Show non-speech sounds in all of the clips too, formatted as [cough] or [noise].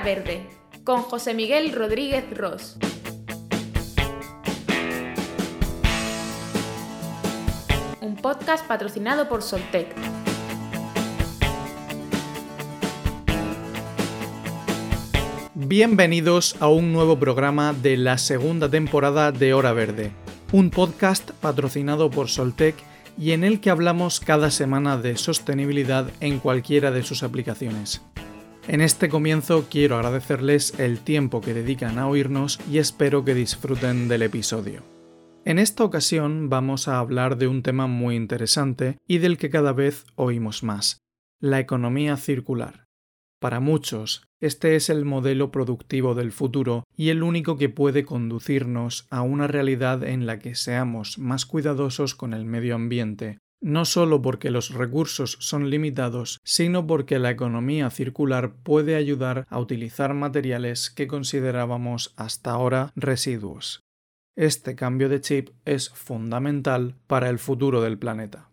Verde, con José Miguel Rodríguez Ross. Un podcast patrocinado por Soltec. Bienvenidos a un nuevo programa de la segunda temporada de Hora Verde, un podcast patrocinado por Soltec y en el que hablamos cada semana de sostenibilidad en cualquiera de sus aplicaciones. En este comienzo quiero agradecerles el tiempo que dedican a oírnos y espero que disfruten del episodio. En esta ocasión vamos a hablar de un tema muy interesante y del que cada vez oímos más, la economía circular. Para muchos, este es el modelo productivo del futuro y el único que puede conducirnos a una realidad en la que seamos más cuidadosos con el medio ambiente, no solo porque los recursos son limitados, sino porque la economía circular puede ayudar a utilizar materiales que considerábamos hasta ahora residuos. Este cambio de chip es fundamental para el futuro del planeta.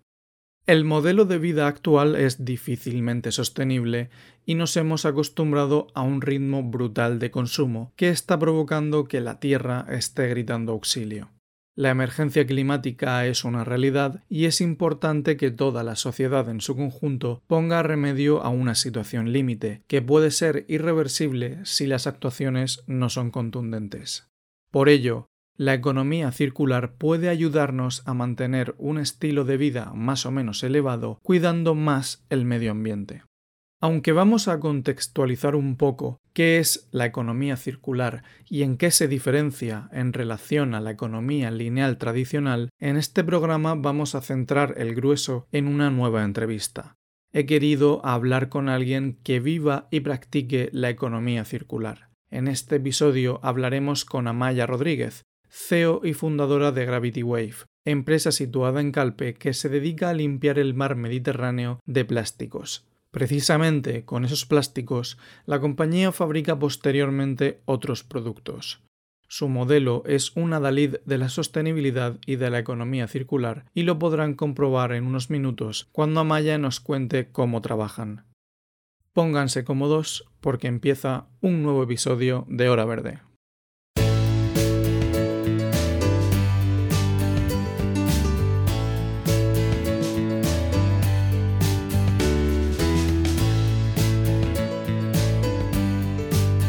El modelo de vida actual es difícilmente sostenible y nos hemos acostumbrado a un ritmo brutal de consumo que está provocando que la Tierra esté gritando auxilio. La emergencia climática es una realidad y es importante que toda la sociedad en su conjunto ponga remedio a una situación límite, que puede ser irreversible si las actuaciones no son contundentes. Por ello, la economía circular puede ayudarnos a mantener un estilo de vida más o menos elevado, cuidando más el medio ambiente. Aunque vamos a contextualizar un poco qué es la economía circular y en qué se diferencia en relación a la economía lineal tradicional, en este programa vamos a centrar el grueso en una nueva entrevista. He querido hablar con alguien que viva y practique la economía circular. En este episodio hablaremos con Amaya Rodríguez, CEO y fundadora de Gravity Wave, empresa situada en Calpe que se dedica a limpiar el mar Mediterráneo de plásticos. Precisamente con esos plásticos, la compañía fabrica posteriormente otros productos. Su modelo es un adalid de la sostenibilidad y de la economía circular y lo podrán comprobar en unos minutos cuando Amaya nos cuente cómo trabajan. Pónganse cómodos porque empieza un nuevo episodio de Hora Verde.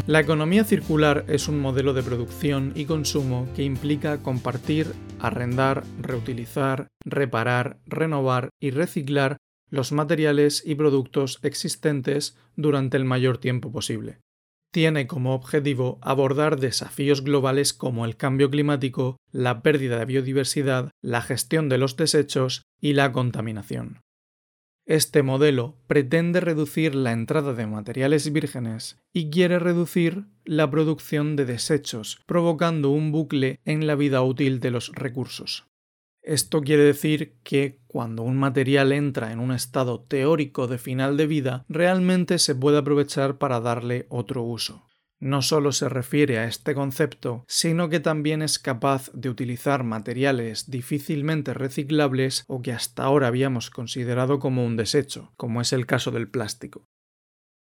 La economía circular es un modelo de producción y consumo que implica compartir, arrendar, reutilizar, reparar, renovar y reciclar los materiales y productos existentes durante el mayor tiempo posible. Tiene como objetivo abordar desafíos globales como el cambio climático, la pérdida de biodiversidad, la gestión de los desechos y la contaminación. Este modelo pretende reducir la entrada de materiales vírgenes y quiere reducir la producción de desechos, provocando un bucle en la vida útil de los recursos. Esto quiere decir que cuando un material entra en un estado teórico de final de vida, realmente se puede aprovechar para darle otro uso no solo se refiere a este concepto, sino que también es capaz de utilizar materiales difícilmente reciclables o que hasta ahora habíamos considerado como un desecho, como es el caso del plástico.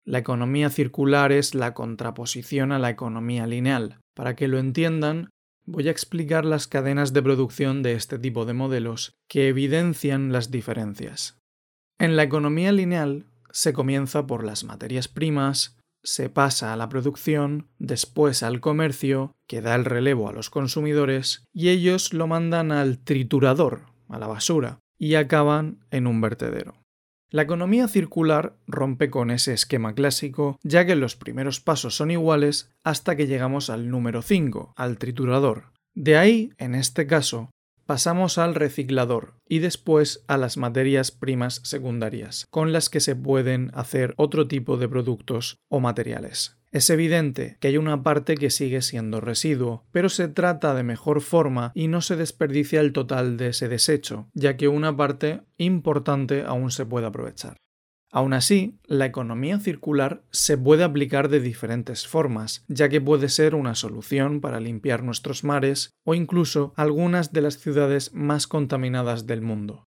La economía circular es la contraposición a la economía lineal. Para que lo entiendan, voy a explicar las cadenas de producción de este tipo de modelos que evidencian las diferencias. En la economía lineal se comienza por las materias primas, se pasa a la producción, después al comercio, que da el relevo a los consumidores, y ellos lo mandan al triturador, a la basura, y acaban en un vertedero. La economía circular rompe con ese esquema clásico, ya que los primeros pasos son iguales hasta que llegamos al número 5, al triturador. De ahí, en este caso, Pasamos al reciclador y después a las materias primas secundarias, con las que se pueden hacer otro tipo de productos o materiales. Es evidente que hay una parte que sigue siendo residuo, pero se trata de mejor forma y no se desperdicia el total de ese desecho, ya que una parte importante aún se puede aprovechar. Aún así, la economía circular se puede aplicar de diferentes formas, ya que puede ser una solución para limpiar nuestros mares o incluso algunas de las ciudades más contaminadas del mundo.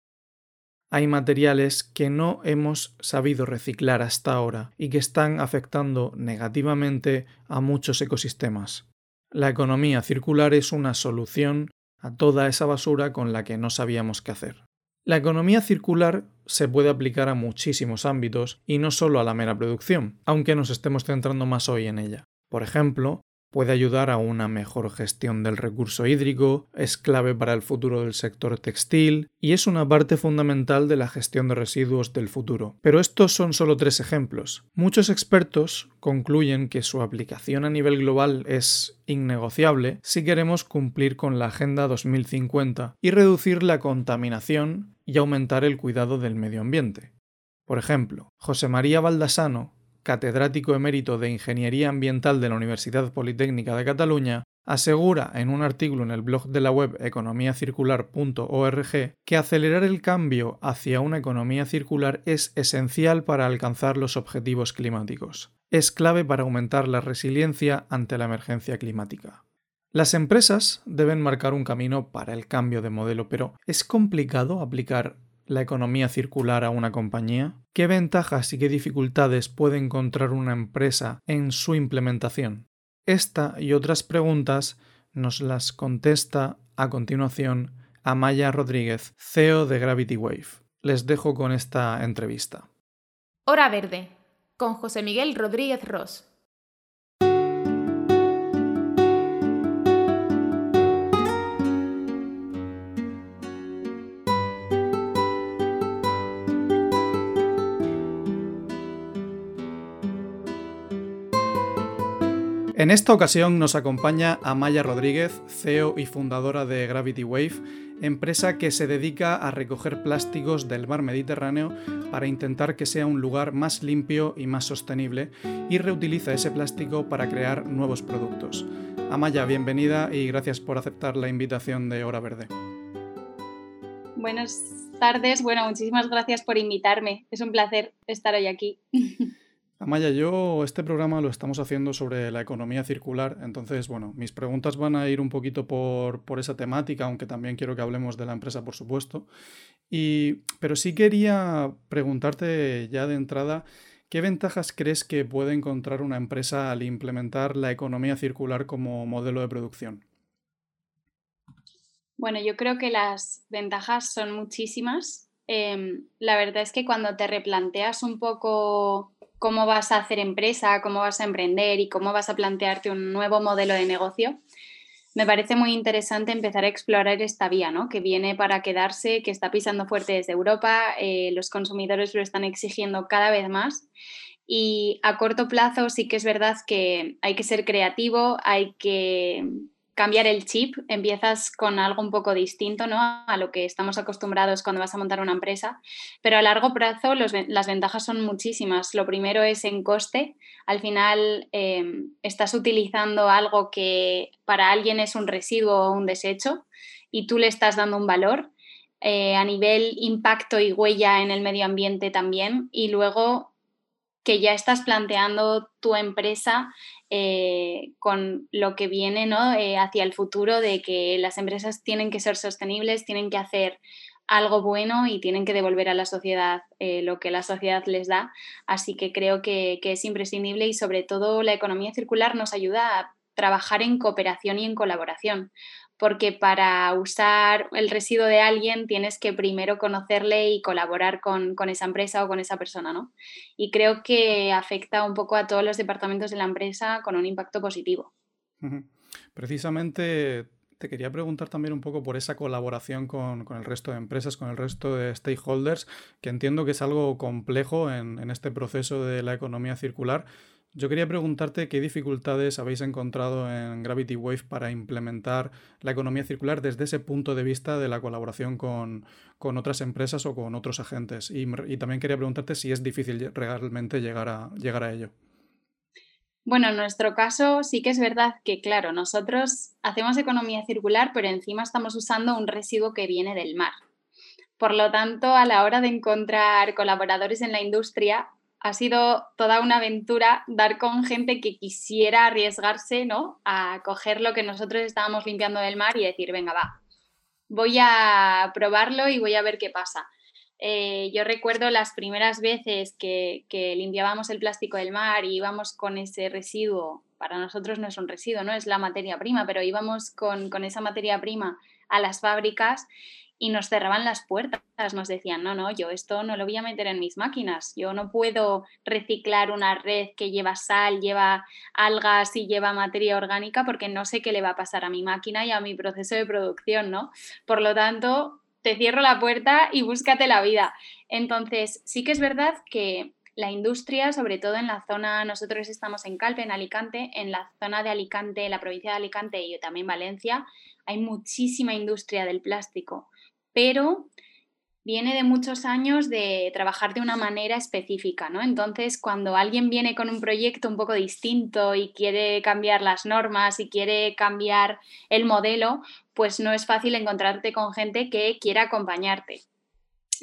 Hay materiales que no hemos sabido reciclar hasta ahora y que están afectando negativamente a muchos ecosistemas. La economía circular es una solución a toda esa basura con la que no sabíamos qué hacer. La economía circular se puede aplicar a muchísimos ámbitos y no solo a la mera producción, aunque nos estemos centrando más hoy en ella. Por ejemplo, puede ayudar a una mejor gestión del recurso hídrico, es clave para el futuro del sector textil y es una parte fundamental de la gestión de residuos del futuro. Pero estos son solo tres ejemplos. Muchos expertos concluyen que su aplicación a nivel global es innegociable si queremos cumplir con la Agenda 2050 y reducir la contaminación y aumentar el cuidado del medio ambiente. Por ejemplo, José María Baldasano, catedrático emérito de Ingeniería Ambiental de la Universidad Politécnica de Cataluña, asegura en un artículo en el blog de la web economiacircular.org que acelerar el cambio hacia una economía circular es esencial para alcanzar los objetivos climáticos. Es clave para aumentar la resiliencia ante la emergencia climática. Las empresas deben marcar un camino para el cambio de modelo, pero ¿es complicado aplicar la economía circular a una compañía? ¿Qué ventajas y qué dificultades puede encontrar una empresa en su implementación? Esta y otras preguntas nos las contesta a continuación Amaya Rodríguez, CEO de Gravity Wave. Les dejo con esta entrevista. Hora Verde, con José Miguel Rodríguez Ross. En esta ocasión nos acompaña Amaya Rodríguez, CEO y fundadora de Gravity Wave, empresa que se dedica a recoger plásticos del mar Mediterráneo para intentar que sea un lugar más limpio y más sostenible y reutiliza ese plástico para crear nuevos productos. Amaya, bienvenida y gracias por aceptar la invitación de Hora Verde. Buenas tardes, bueno, muchísimas gracias por invitarme. Es un placer estar hoy aquí. [laughs] Amaya, yo este programa lo estamos haciendo sobre la economía circular, entonces, bueno, mis preguntas van a ir un poquito por, esa temática, aunque también quiero que hablemos de la empresa, por supuesto. Y, pero sí quería preguntarte ya de entrada, ¿qué ventajas crees que puede encontrar una empresa al implementar la economía circular como modelo de producción? Bueno, yo creo que las ventajas son muchísimas. Em, la verdad es que cuando te replanteas un poco cómo vas a hacer empresa, cómo vas a emprender y cómo vas a plantearte un nuevo modelo de negocio, me parece muy interesante empezar a explorar esta vía, ¿no? Que viene para quedarse, que está pisando fuerte desde Europa, eh, los consumidores lo están exigiendo cada vez más. Y a corto plazo sí que es verdad que hay que ser creativo, hay que cambiar el chip, empiezas con algo un poco distinto ¿no? a lo que estamos acostumbrados cuando vas a montar una empresa, pero a largo plazo las ventajas son muchísimas. Lo primero es en coste, al final em, estás utilizando algo que para alguien es un residuo o un desecho y tú le estás dando un valor. Eh, a nivel impacto y huella en el medio ambiente también y luego que ya estás planteando tu empresa eh, con lo que viene ¿no? Eh, hacia el futuro de que las empresas tienen que ser sostenibles, tienen que hacer algo bueno y tienen que devolver a la sociedad eh, lo que la sociedad les da. Así que creo que, que es imprescindible y sobre todo la economía circular nos ayuda a trabajar en cooperación y en colaboración porque para usar el residuo de alguien tienes que primero conocerle y colaborar con, esa empresa o con esa persona, ¿no? Y creo que afecta un poco a todos los departamentos de la empresa con un impacto positivo. Precisamente te quería preguntar también un poco por esa colaboración con, el resto de empresas, con el resto de stakeholders, que entiendo que es algo complejo en, en este proceso de la economía circular. Yo quería preguntarte qué dificultades habéis encontrado en Gravity Wave para implementar la economía circular desde ese punto de vista de la colaboración con, otras empresas o con otros agentes. Y, también quería preguntarte si es difícil realmente llegar a, llegar a ello. Bueno, en nuestro caso sí que es verdad que, claro, nosotros hacemos economía circular, pero encima estamos usando un residuo que viene del mar. Por lo tanto, a la hora de encontrar colaboradores en la industria, ha sido toda una aventura dar con gente que quisiera arriesgarse, ¿no? A coger lo que nosotros estábamos limpiando del mar y decir, venga, va, voy a probarlo y voy a ver qué pasa. Eh, yo recuerdo las primeras veces que, limpiábamos el plástico del mar y íbamos con ese residuo, para nosotros no es un residuo, no es la materia prima, pero íbamos con, con esa materia prima a las fábricas y nos cerraban las puertas, nos decían, no, no, yo esto no lo voy a meter en mis máquinas, yo no puedo reciclar una red que lleva sal, lleva algas y lleva materia orgánica porque no sé qué le va a pasar a mi máquina y a mi proceso de producción, ¿no? Por lo tanto, te cierro la puerta y búscate la vida. Entonces, sí que es verdad que la industria, sobre todo en la zona, nosotros estamos en Calpe, en Alicante, en la zona de Alicante, la provincia de Alicante y también Valencia, hay muchísima industria del plástico pero viene de muchos años de trabajar de una manera específica, ¿no? Entonces, cuando alguien viene con un proyecto un poco distinto y quiere cambiar las normas y quiere cambiar el modelo, pues no es fácil encontrarte con gente que quiera acompañarte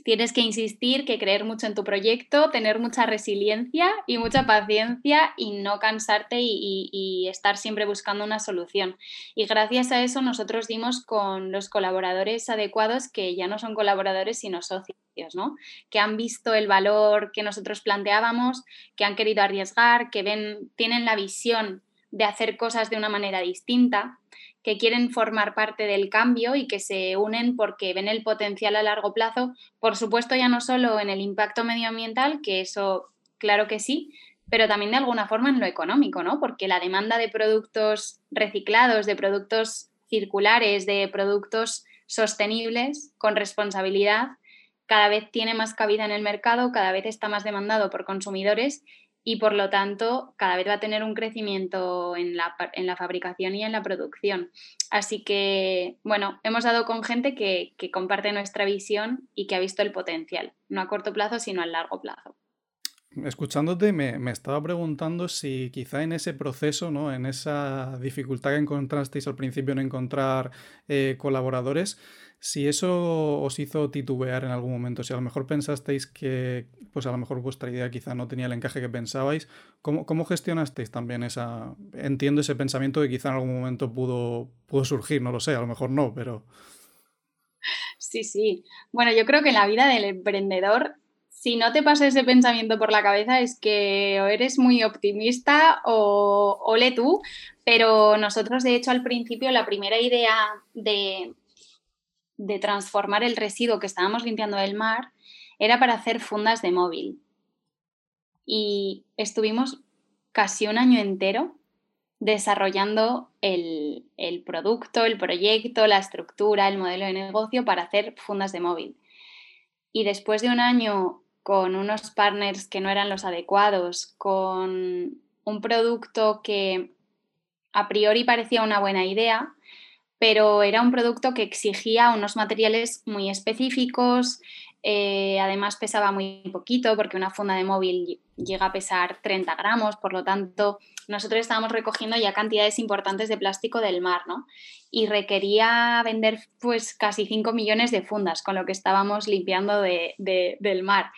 tienes que insistir, que creer mucho en tu proyecto, tener mucha resiliencia y mucha paciencia y no cansarte y, estar siempre buscando una solución. Y gracias a eso nosotros dimos con los colaboradores adecuados que ya no son colaboradores sino socios, ¿no? Que han visto el valor que nosotros planteábamos, que han querido arriesgar, que ven, tienen la visión de hacer cosas de una manera distinta que quieren formar parte del cambio y que se unen porque ven el potencial a largo plazo, por supuesto ya no solo en el impacto medioambiental, que eso claro que sí, pero también de alguna forma en lo económico, ¿no? Porque la demanda de productos reciclados, de productos circulares, de productos sostenibles con responsabilidad, cada vez tiene más cabida en el mercado, cada vez está más demandado por consumidores y por lo tanto cada vez va a tener un crecimiento en la, en la fabricación y en la producción. Así que, bueno, hemos dado con gente que, que, comparte nuestra visión y que ha visto el potencial, no a corto plazo, sino a largo plazo. Escuchándote, me, me estaba preguntando si quizá en ese proceso, ¿no? en esa dificultad que encontrasteis al principio en encontrar eh, colaboradores, si eso os hizo titubear en algún momento, si a lo mejor pensasteis que, pues a lo mejor vuestra idea quizá no tenía el encaje que pensabais, ¿cómo, cómo gestionasteis también esa, entiendo ese pensamiento que quizá en algún momento pudo, pudo surgir, no lo sé, a lo mejor no, pero... Sí, sí. Bueno, yo creo que en la vida del emprendedor, si no te pasa ese pensamiento por la cabeza, es que o eres muy optimista o ole tú, pero nosotros de hecho al principio la primera idea de de transformar el residuo que estábamos limpiando del mar era para hacer fundas de móvil. Y estuvimos casi un año entero desarrollando el, el, producto, el proyecto, la estructura, el modelo de negocio para hacer fundas de móvil. Y después de un año con unos partners que no eran los adecuados, con un producto que a priori parecía una buena idea, pero era un producto que exigía unos materiales muy específicos, eh, además pesaba muy poquito porque una funda de móvil llega a pesar 30 gramos, por lo tanto nosotros estábamos recogiendo ya cantidades importantes de plástico del mar, ¿no? Y requería vender pues casi 5 millones de fundas con lo que estábamos limpiando del mar.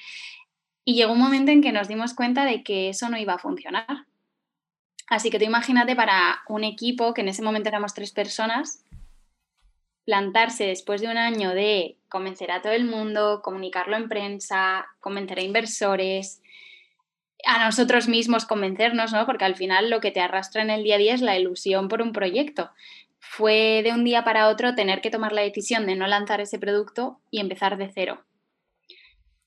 Y llegó un momento en que nos dimos cuenta de que eso no iba a funcionar. Así que tú imagínate para un equipo, que en ese momento éramos tres personas, plantarse después de un año de convencer a todo el mundo, comunicarlo en prensa, convencer a inversores, a nosotros mismos convencernos, ¿no? Porque al final lo que te arrastra en el día a día es la ilusión por un proyecto. Fue de un día para otro tener que tomar la decisión de no lanzar ese producto y empezar de cero.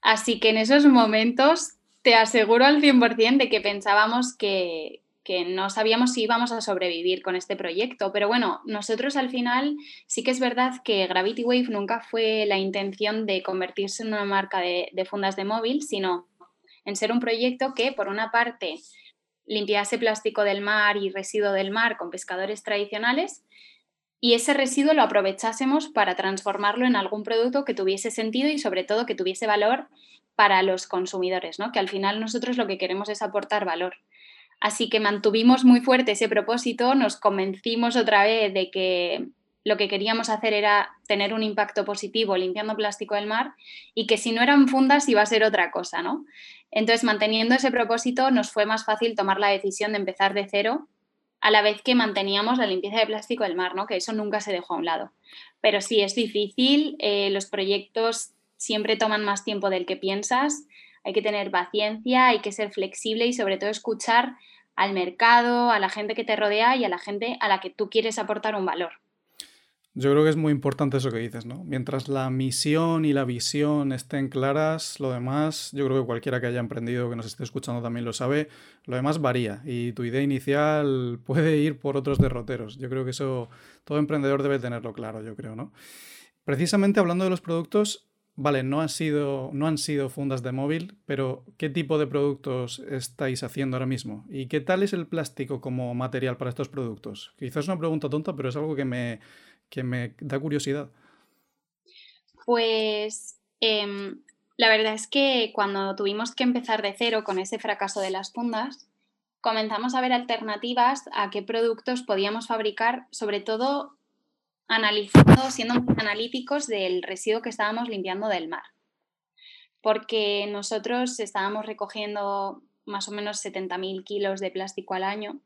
Así que en esos momentos te aseguro al 100% de que pensábamos que, que no sabíamos si íbamos a sobrevivir con este proyecto. Pero bueno, nosotros al final sí que es verdad que Gravity Wave nunca fue la intención de convertirse en una marca de, fundas de móvil, sino en ser un proyecto que, por una parte, limpiase plástico del mar y residuo del mar con pescadores tradicionales y ese residuo lo aprovechásemos para transformarlo en algún producto que tuviese sentido y sobre todo que tuviese valor para los consumidores, ¿no? Que al final nosotros lo que queremos es aportar valor. Así que mantuvimos muy fuerte ese propósito, nos convencimos otra vez de que lo que queríamos hacer era tener un impacto positivo limpiando plástico del mar y que si no eran fundas iba a ser otra cosa, ¿no? Entonces, manteniendo ese propósito, nos fue más fácil tomar la decisión de empezar de cero, a la vez que manteníamos la limpieza de plástico del mar, ¿no? Que eso nunca se dejó a un lado. Pero sí, es difícil, eh, los proyectos siempre toman más tiempo del que piensas, hay que tener paciencia, hay que ser flexible y sobre todo escuchar al mercado, a la gente que te rodea y a la gente a la que tú quieres aportar un valor. Yo creo que es muy importante eso que dices, ¿no? Mientras la misión y la visión estén claras, lo demás, yo creo que cualquiera que haya emprendido, que nos esté escuchando también lo sabe, lo demás varía y tu idea inicial [laughs] puede ir por otros derroteros. Yo creo que eso todo emprendedor debe tenerlo claro, yo creo, ¿no? Precisamente hablando de los productos, vale, no han sido, no han sido fundas de móvil, pero ¿qué tipo de productos estáis haciendo ahora mismo? ¿Y qué tal es el plástico como material para estos productos? Quizás es una pregunta tonta, pero es algo que me que me da curiosidad. Pues em, la verdad es que cuando tuvimos que empezar de cero con ese fracaso de las fundas, comenzamos a ver alternativas a qué productos podíamos fabricar, sobre todo analizando, siendo analíticos del residuo que estábamos limpiando del mar. Porque nosotros estábamos recogiendo más o menos 70.000 kilos de plástico al año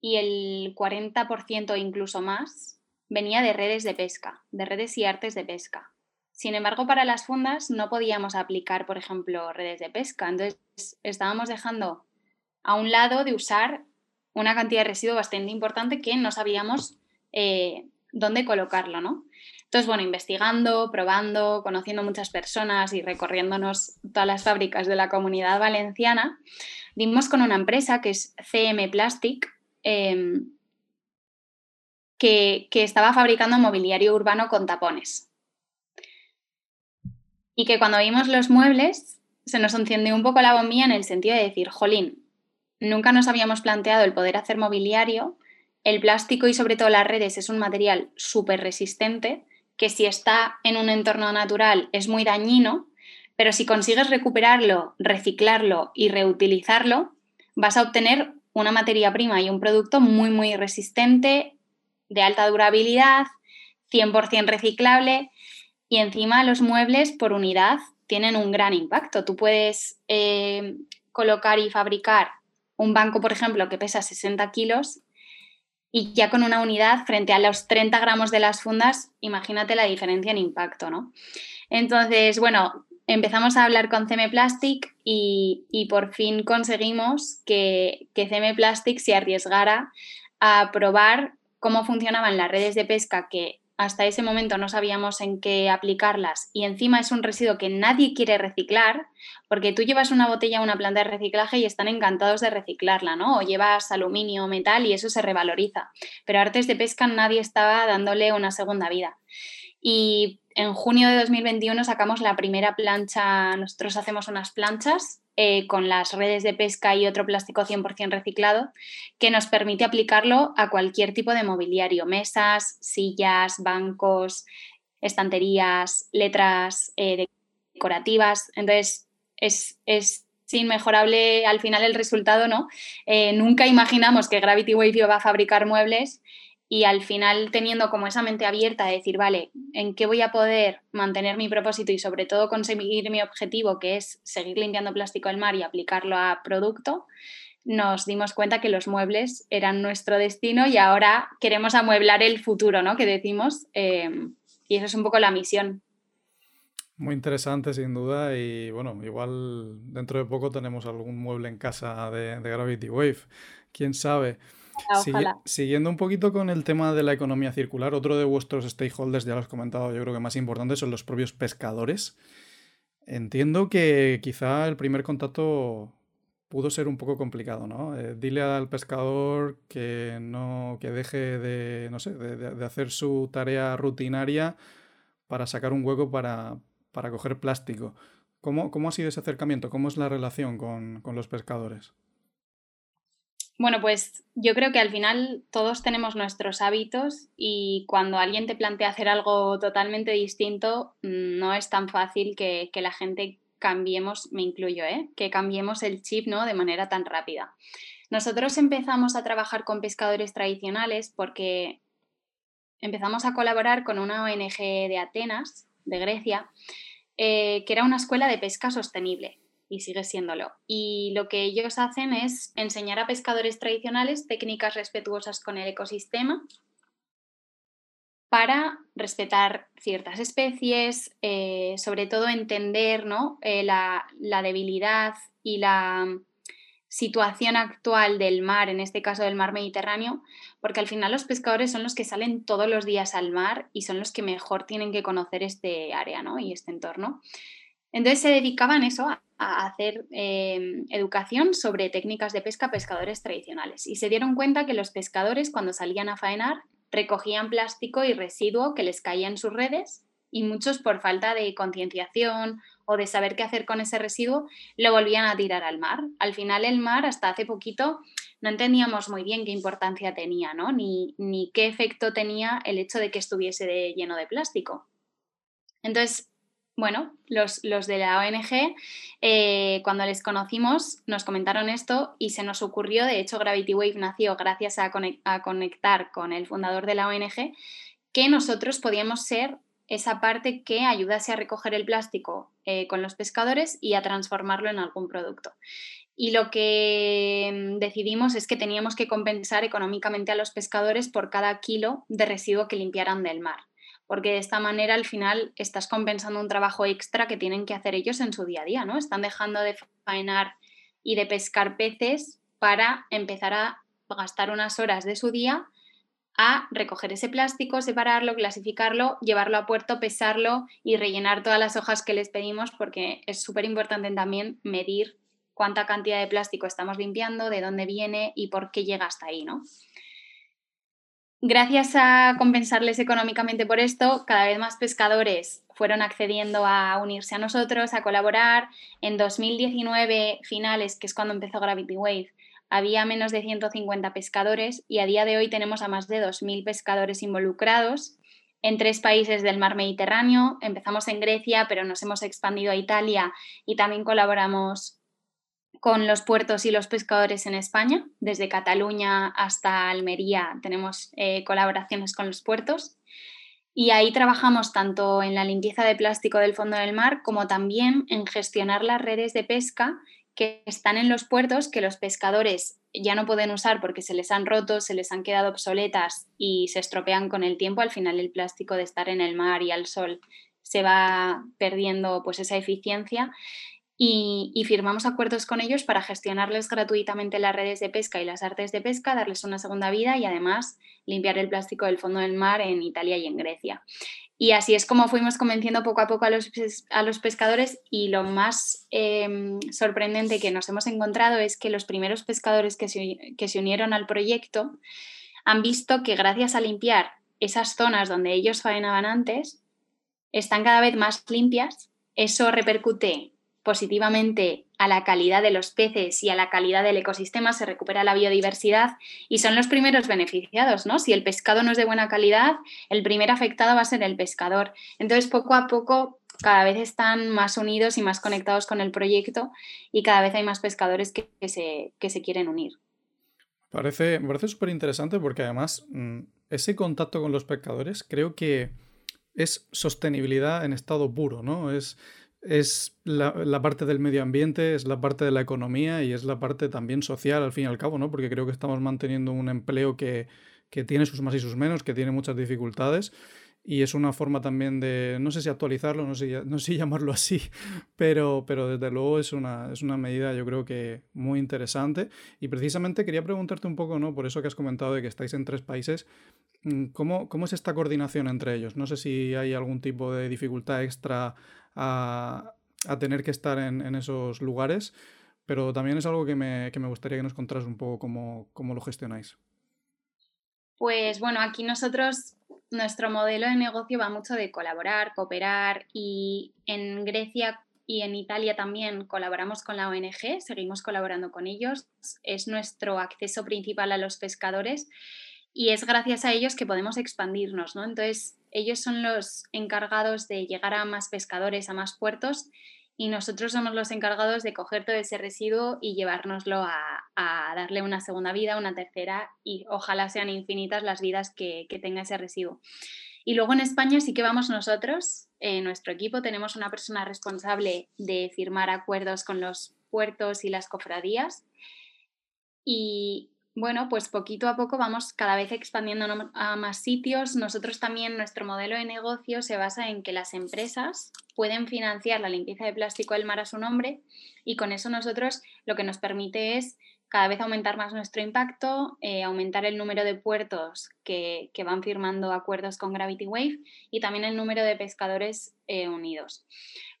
y el 40% o incluso más venía de redes de pesca, de redes y artes de pesca. Sin embargo, para las fundas no podíamos aplicar, por ejemplo, redes de pesca. Entonces, estábamos dejando a un lado de usar una cantidad de residuo bastante importante que no sabíamos eh, dónde colocarlo, ¿no? Entonces, bueno, investigando, probando, conociendo muchas personas y recorriéndonos todas las fábricas de la comunidad valenciana, dimos con una empresa que es CM Plastic, Em, que, estaba fabricando mobiliario urbano con tapones. Y que cuando vimos los muebles se nos encendió un poco la bombilla en el sentido de decir, jolín, nunca nos habíamos planteado el poder hacer mobiliario, el plástico y sobre todo las redes es un material súper resistente, que si está en un entorno natural es muy dañino, pero si consigues recuperarlo, reciclarlo y reutilizarlo, vas a obtener una materia prima y un producto muy, muy resistente, de alta durabilidad, 100% reciclable y encima los muebles por unidad tienen un gran impacto. Tú puedes eh, colocar y fabricar un banco, por ejemplo, que pesa 60 kilos y ya con una unidad frente a los 30 gramos de las fundas, imagínate la diferencia en impacto, ¿no? Entonces, bueno, empezamos a hablar con CM Plastic y, por fin conseguimos que, que CM Plastic se arriesgara a probar cómo funcionaban las redes de pesca que hasta ese momento no sabíamos en qué aplicarlas y encima es un residuo que nadie quiere reciclar porque tú llevas una botella a una planta de reciclaje y están encantados de reciclarla, ¿no? O llevas aluminio metal y eso se revaloriza. Pero artes de pesca nadie estaba dándole una segunda vida. Y en junio de 2021 sacamos la primera plancha, nosotros hacemos unas planchas eh, con las redes de pesca y otro plástico 100% reciclado que nos permite aplicarlo a cualquier tipo de mobiliario, mesas, sillas, bancos, estanterías, letras eh, decorativas. Entonces, es, es inmejorable al final el resultado, ¿no? Eh, nunca imaginamos que Gravity Wave iba a fabricar muebles y al final teniendo como esa mente abierta de decir, vale, ¿en qué voy a poder mantener mi propósito y sobre todo conseguir mi objetivo, que es seguir limpiando plástico del mar y aplicarlo a producto? nos dimos cuenta que los muebles eran nuestro destino y ahora queremos amueblar el futuro, ¿no? Que decimos, em, y eso es un poco la misión. Muy interesante, sin duda, y bueno, igual dentro de poco tenemos algún mueble en casa de Gravity Wave, quién sabe siguiendo un poquito con el tema de la economía circular, otro de vuestros stakeholders, ya lo has comentado, yo creo que más importante son los propios pescadores. Entiendo que quizá el primer contacto pudo ser un poco complicado, ¿no? Eh, dile al pescador que no, que deje de, no sé, de, hacer su tarea rutinaria para sacar un hueco para, para coger plástico. ¿Cómo, ¿Cómo, ha sido ese acercamiento? ¿Cómo es la relación con, con los pescadores? Bueno, pues yo creo que al final todos tenemos nuestros hábitos y cuando alguien te plantea hacer algo totalmente distinto, mm, no es tan fácil que, la gente cambiemos, me incluyo, ¿eh? que cambiemos el chip ¿no? de manera tan rápida. Nosotros empezamos a trabajar con pescadores tradicionales porque empezamos a colaborar con una ONG de Atenas, de Grecia, eh, que era una escuela de pesca sostenible y sigue siéndolo. Y lo que ellos hacen es enseñar a pescadores tradicionales técnicas respetuosas con el ecosistema para respetar ciertas especies, eh, sobre todo entender ¿no? Eh, la, debilidad y la situación actual del mar, en este caso del mar Mediterráneo, porque al final los pescadores son los que salen todos los días al mar y son los que mejor tienen que conocer este área ¿no? y este entorno. Entonces se dedicaban eso, a, hacer eh, educación sobre técnicas de pesca a pescadores tradicionales y se dieron cuenta que los pescadores cuando salían a faenar recogían plástico y residuo que les caía en sus redes y muchos por falta de concienciación o de saber qué hacer con ese residuo lo volvían a tirar al mar. Al final el mar hasta hace poquito no entendíamos muy bien qué importancia tenía, ¿no? Ni, ni qué efecto tenía el hecho de que estuviese lleno de plástico. Entonces, bueno, los, de la ONG, eh, cuando les conocimos, nos comentaron esto y se nos ocurrió, de hecho Gravity Wave nació gracias a, conectar con el fundador de la ONG, que nosotros podíamos ser esa parte que ayudase a recoger el plástico eh, con los pescadores y a transformarlo en algún producto. Y lo que decidimos es que teníamos que compensar económicamente a los pescadores por cada kilo de residuo que limpiaran del mar porque de esta manera al final estás compensando un trabajo extra que tienen que hacer ellos en su día a día, ¿no? Están dejando de faenar y de pescar peces para empezar a gastar unas horas de su día a recoger ese plástico, separarlo, clasificarlo, llevarlo a puerto, pesarlo y rellenar todas las hojas que les pedimos porque es súper importante también medir cuánta cantidad de plástico estamos limpiando, de dónde viene y por qué llega hasta ahí, ¿no? Gracias a compensarles económicamente por esto, cada vez más pescadores fueron accediendo a unirse a nosotros, a colaborar. En 2019 finales, que es cuando empezó Gravity Wave, había menos de 150 pescadores y a día de hoy tenemos a más de 2.000 pescadores involucrados en tres países del mar Mediterráneo. Empezamos en Grecia, pero nos hemos expandido a Italia y también colaboramos con los puertos y los pescadores en España. Desde Cataluña hasta Almería tenemos eh, colaboraciones con los puertos. Y ahí trabajamos tanto en la limpieza de plástico del fondo del mar como también en gestionar las redes de pesca que están en los puertos que los pescadores ya no pueden usar porque se les han roto, se les han quedado obsoletas y se estropean con el tiempo. Al final el plástico de estar en el mar y al sol se va perdiendo pues esa eficiencia y, firmamos acuerdos con ellos para gestionarles gratuitamente las redes de pesca y las artes de pesca, darles una segunda vida y además limpiar el plástico del fondo del mar en Italia y en Grecia. Y así es como fuimos convenciendo poco a poco a los, a los pescadores y lo más em, sorprendente que nos hemos encontrado es que los primeros pescadores que se, que se unieron al proyecto han visto que gracias a limpiar esas zonas donde ellos faenaban antes, están cada vez más limpias. Eso repercute positivamente a la calidad de los peces y a la calidad del ecosistema, se recupera la biodiversidad y son los primeros beneficiados, ¿no? Si el pescado no es de buena calidad, el primer afectado va a ser el pescador. Entonces, poco a poco, cada vez están más unidos y más conectados con el proyecto y cada vez hay más pescadores que, se, que se, quieren unir. Parece, me parece súper interesante porque además mm, ese contacto con los pescadores creo que es sostenibilidad en estado puro, ¿no? Es es la, parte del medio ambiente, es la parte de la economía y es la parte también social, al fin y al cabo, ¿no? Porque creo que estamos manteniendo un empleo que, que tiene sus más y sus menos, que tiene muchas dificultades. Y es una forma también de, no sé si actualizarlo, no sé, [laughs] no sé llamarlo así, pero, pero desde luego es una, es una medida yo creo que muy interesante. Y precisamente quería preguntarte un poco, ¿no? Por eso que has comentado de que estáis en tres países, mm, ¿cómo, cómo es esta coordinación entre ellos? No sé si hay algún tipo de dificultad extra a, tener que estar en, esos lugares, pero también es algo que me, gustaría que nos contaras un poco cómo, lo gestionáis. Pues bueno, aquí nosotros, nuestro modelo de negocio va mucho de colaborar, cooperar y en Grecia y en Italia también colaboramos con la ONG, seguimos colaborando con ellos, es nuestro acceso principal a los pescadores y es gracias a ellos que podemos expandirnos, ¿no? Entonces, ellos son los encargados de llegar a más pescadores, a más puertos, y nosotros somos los encargados de coger todo ese residuo y llevárnoslo a, darle una segunda vida, una tercera, y ojalá sean infinitas las vidas que, tenga ese residuo. Y luego en España sí que vamos nosotros, en nuestro equipo tenemos una persona responsable de firmar acuerdos con los puertos y las cofradías. Y bueno, pues poquito a poco vamos cada vez expandiendo a más sitios. Nosotros también, nuestro modelo de negocio se basa en que las empresas pueden financiar la limpieza de plástico del mar a su nombre y con eso nosotros lo que nos permite es cada vez aumentar más nuestro impacto, eh, aumentar el número de puertos que, van firmando acuerdos con Gravity Wave y también el número de pescadores eh, unidos.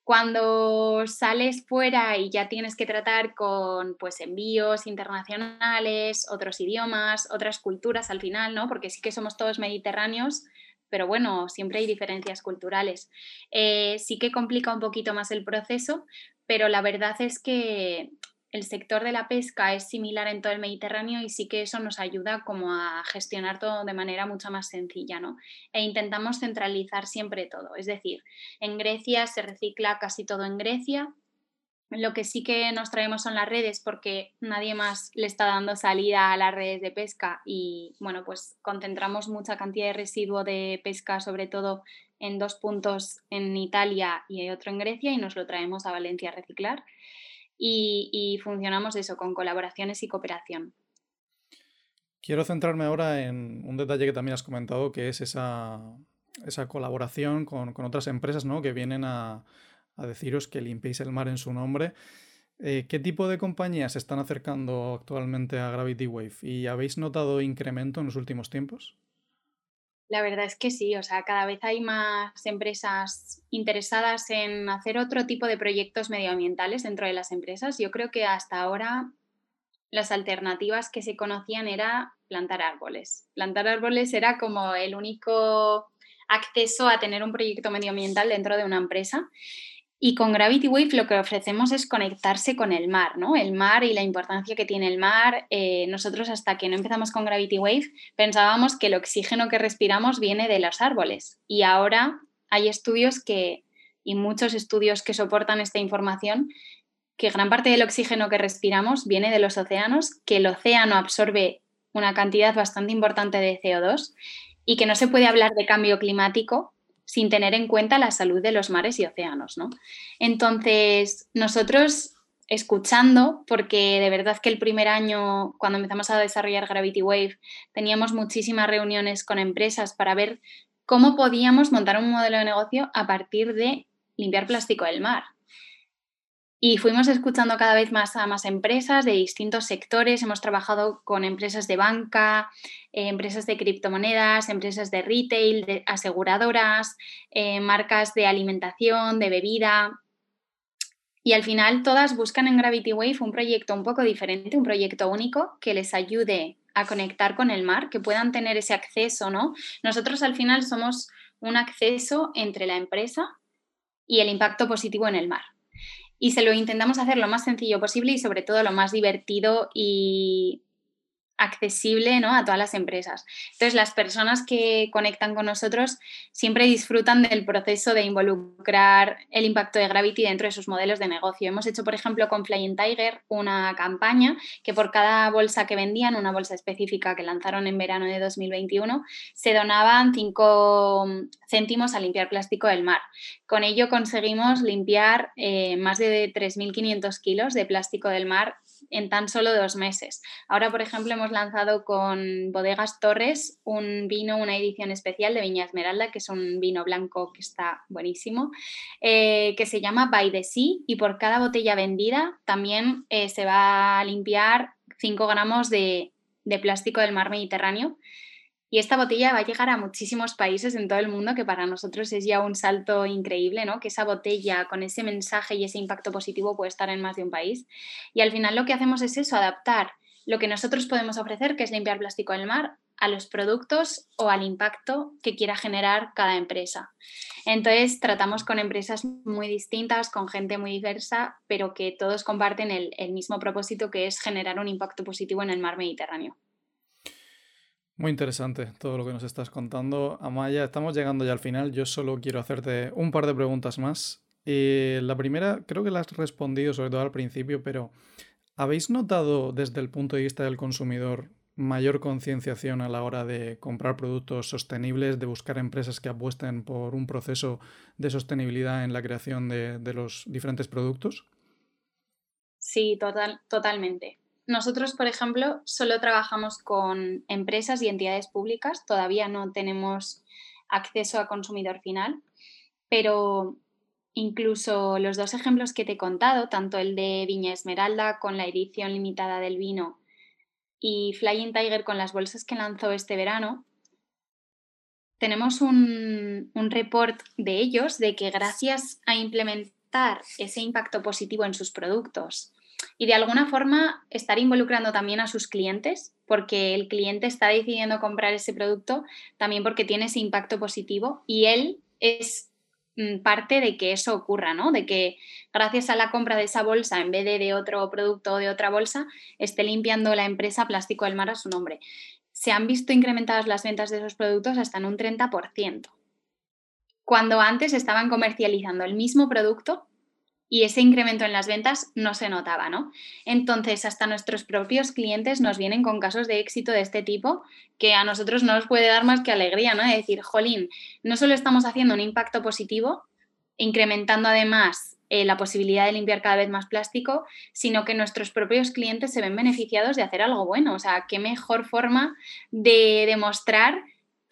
Cuando sales fuera y ya tienes que tratar con pues, envíos internacionales, otros idiomas, otras culturas al final, ¿no? Porque sí que somos todos mediterráneos, pero bueno, siempre hay diferencias culturales. Eh, sí que complica un poquito más el proceso, pero la verdad es que el sector de la pesca es similar en todo el Mediterráneo y sí que eso nos ayuda como a gestionar todo de manera mucho más sencilla, ¿no? E intentamos centralizar siempre todo, es decir, en Grecia se recicla casi todo en Grecia. Lo que sí que nos traemos son las redes porque nadie más le está dando salida a las redes de pesca y bueno, pues concentramos mucha cantidad de residuo de pesca, sobre todo en dos puntos en Italia y otro en Grecia y nos lo traemos a Valencia a reciclar y, funcionamos eso con colaboraciones y cooperación. Quiero centrarme ahora en un detalle que también has comentado, que es esa, colaboración con, otras empresas ¿no? que vienen a, deciros que limpiéis el mar en su nombre. Eh, ¿Qué tipo de compañías se están acercando actualmente a Gravity Wave? ¿Y habéis notado incremento en los últimos tiempos? La verdad es que sí, o sea, cada vez hay más empresas interesadas en hacer otro tipo de proyectos medioambientales dentro de las empresas. Yo creo que hasta ahora las alternativas que se conocían era plantar árboles. Plantar árboles era como el único acceso a tener un proyecto medioambiental dentro de una empresa. Y con Gravity Wave lo que ofrecemos es conectarse con el mar, ¿no? El mar y la importancia que tiene el mar. Eh, nosotros hasta que no empezamos con Gravity Wave pensábamos que el oxígeno que respiramos viene de los árboles. Y ahora hay estudios que, y muchos estudios que soportan esta información, que gran parte del oxígeno que respiramos viene de los océanos, que el océano absorbe una cantidad bastante importante de CO2 y que no se puede hablar de cambio climático sin tener en cuenta la salud de los mares y océanos, ¿no? Entonces, nosotros escuchando, porque de verdad que el primer año, cuando empezamos a desarrollar Gravity Wave, teníamos muchísimas reuniones con empresas para ver cómo podíamos montar un modelo de negocio a partir de limpiar plástico del mar. Y fuimos escuchando cada vez más a más empresas de distintos sectores. Hemos trabajado con empresas de banca, eh, empresas de criptomonedas, empresas de retail, de aseguradoras, eh, marcas de alimentación, de bebida. Y al final todas buscan en Gravity Wave un proyecto un poco diferente, un proyecto único que les ayude a conectar con el mar, que puedan tener ese acceso, ¿no? Nosotros al final somos un acceso entre la empresa y el impacto positivo en el mar y se lo intentamos hacer lo más sencillo posible y sobre todo lo más divertido y accesible ¿no? a todas las empresas. Entonces, las personas que conectan con nosotros siempre disfrutan del proceso de involucrar el impacto de Gravity dentro de sus modelos de negocio. Hemos hecho, por ejemplo, con Flying Tiger una campaña que por cada bolsa que vendían, una bolsa específica que lanzaron en verano de 2021, se donaban 5 céntimos a limpiar plástico del mar. Con ello conseguimos limpiar eh, más de 3.500 kilos de plástico del mar en tan solo dos meses. Ahora, por ejemplo, hemos lanzado con Bodegas Torres un vino, una edición especial de Viña Esmeralda, que es un vino blanco que está buenísimo, eh, que se llama By the Sea y por cada botella vendida también eh, se va a limpiar 5 gramos de, de plástico del mar Mediterráneo y esta botella va a llegar a muchísimos países en todo el mundo, que para nosotros es ya un salto increíble, ¿no? Que esa botella con ese mensaje y ese impacto positivo puede estar en más de un país. Y al final lo que hacemos es eso, adaptar lo que nosotros podemos ofrecer, que es limpiar plástico del mar, a los productos o al impacto que quiera generar cada empresa. Entonces, tratamos con empresas muy distintas, con gente muy diversa, pero que todos comparten el, el mismo propósito, que es generar un impacto positivo en el mar Mediterráneo. Muy interesante todo lo que nos estás contando. Amaya, estamos llegando ya al final. Yo solo quiero hacerte un par de preguntas más. Eh, la primera, creo que la has respondido sobre todo al principio, pero ¿habéis notado desde el punto de vista del consumidor mayor concienciación a la hora de comprar productos sostenibles, de buscar empresas que apuesten por un proceso de sostenibilidad en la creación de, los diferentes productos? Sí, total, totalmente nosotros, por ejemplo, solo trabajamos con empresas y entidades públicas, todavía no tenemos acceso a consumidor final, pero incluso los dos ejemplos que te he contado, tanto el de Viña Esmeralda con la edición limitada del vino y Flying Tiger con las bolsas que lanzó este verano, tenemos un, report de ellos de que gracias a implementar ese impacto positivo en sus productos y de alguna forma estar involucrando también a sus clientes, porque el cliente está decidiendo comprar ese producto también porque tiene ese impacto positivo y él es mm, parte de que eso ocurra, ¿no? De que gracias a la compra de esa bolsa, en vez de de otro producto o de otra bolsa, esté limpiando la empresa Plástico del Mar a su nombre se han visto incrementadas las ventas de esos productos hasta en un 30%, cuando antes estaban comercializando el mismo producto y ese incremento en las ventas no se notaba, ¿no? Entonces, hasta nuestros propios clientes nos vienen con casos de éxito de este tipo que a nosotros no nos puede dar más que alegría, ¿no? De decir, jolín, no solo estamos haciendo un impacto positivo, incrementando además eh, la posibilidad de limpiar cada vez más plástico, sino que nuestros propios clientes se ven beneficiados de hacer algo bueno. O sea, qué mejor forma de demostrar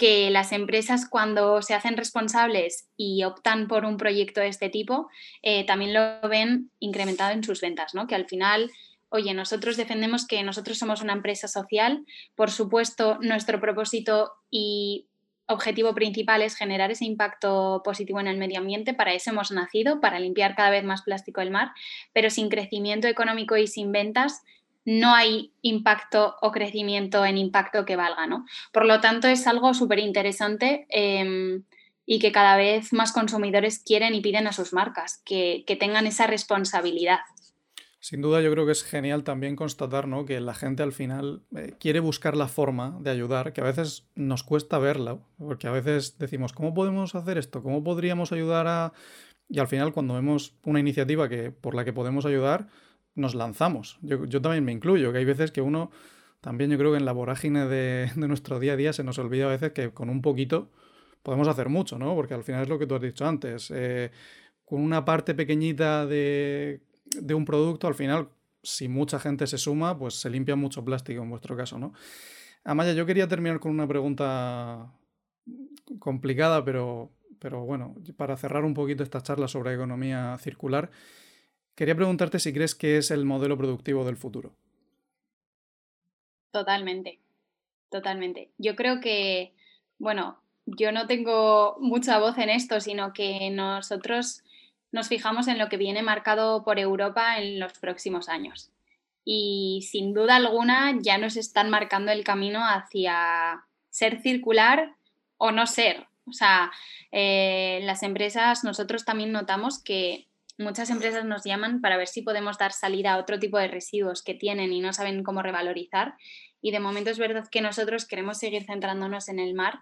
que las empresas cuando se hacen responsables y optan por un proyecto de este tipo, eh, también lo ven incrementado en sus ventas, ¿no? Que al final oye, nosotros defendemos que nosotros somos una empresa social, por supuesto, nuestro propósito y objetivo principal es generar ese impacto positivo en el medio ambiente. Para eso hemos nacido, para limpiar cada vez más plástico del mar, pero sin crecimiento económico y sin ventas no hay impacto o crecimiento en impacto que valga, ¿no? Por lo tanto, es algo súper interesante em, y que cada vez más consumidores quieren y piden a sus marcas, que, que tengan esa responsabilidad. Sin duda yo creo que es genial también constatar ¿no? que la gente al final eh, quiere buscar la forma de ayudar, que a veces nos cuesta verla, porque a veces decimos, ¿cómo podemos hacer esto? ¿Cómo podríamos ayudar a...? Y al final cuando vemos una iniciativa que, por la que podemos ayudar, nos lanzamos. Yo, yo también me incluyo, que hay veces que uno, también yo creo que en la vorágine de, de nuestro día a día se nos olvida a veces que con un poquito podemos hacer mucho, ¿no? Porque al final es lo que tú has dicho antes. Eh, con una parte pequeñita de de un producto, al final, si mucha gente se suma, pues se limpia mucho plástico en vuestro caso, ¿no? Amaya, yo quería terminar con una pregunta complicada, pero, pero bueno, para cerrar un poquito esta charla sobre economía circular, quería preguntarte si crees que es el modelo productivo del futuro. Totalmente, totalmente. Yo creo que, bueno, yo no tengo mucha voz en esto, sino que nosotros nos fijamos en lo que viene marcado por Europa en los próximos años. Y sin duda alguna ya nos están marcando el camino hacia ser circular o no ser. O sea, eh, las empresas, nosotros también notamos que muchas empresas nos llaman para ver si podemos dar salida a otro tipo de residuos que tienen y no saben cómo revalorizar. Y de momento es verdad que nosotros queremos seguir centrándonos en el mar,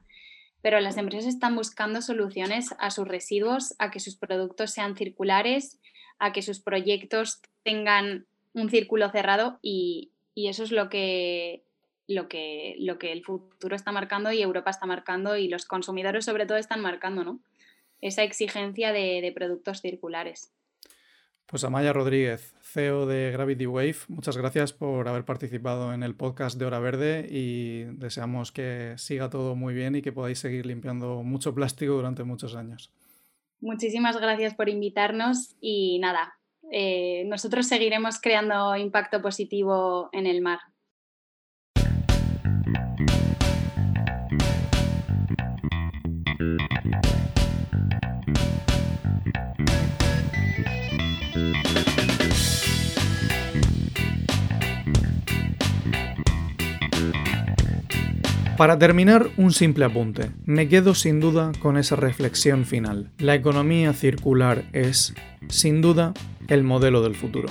pero las empresas están buscando soluciones a sus residuos, a que sus productos sean circulares, a que sus proyectos tengan un círculo cerrado y, eso es lo que, lo, que, lo que el futuro está marcando y Europa está marcando y los consumidores sobre todo están marcando, ¿no? Esa exigencia de productos circulares. Pues Amaya Rodríguez, CEO de Gravity Wave, muchas gracias por haber participado en el podcast de Hora Verde y deseamos que siga todo muy bien y que podáis seguir limpiando mucho plástico durante muchos años. Muchísimas gracias por invitarnos y nada, eh, nosotros seguiremos creando impacto positivo en el mar. Para terminar, un simple apunte. Me quedo sin duda con esa reflexión final. La economía circular es, sin duda, el modelo del futuro.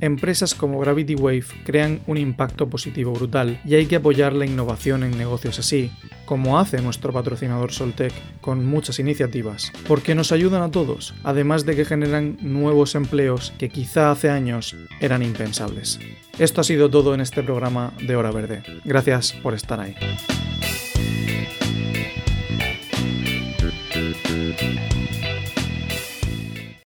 Empresas como Gravity Wave crean un impacto positivo brutal y hay que apoyar la innovación en negocios así, como hace nuestro patrocinador Soltec con muchas iniciativas, porque nos ayudan a todos, además de que generan nuevos empleos que quizá hace años eran impensables. Esto ha sido todo en este programa de Hora Verde. Gracias por estar ahí.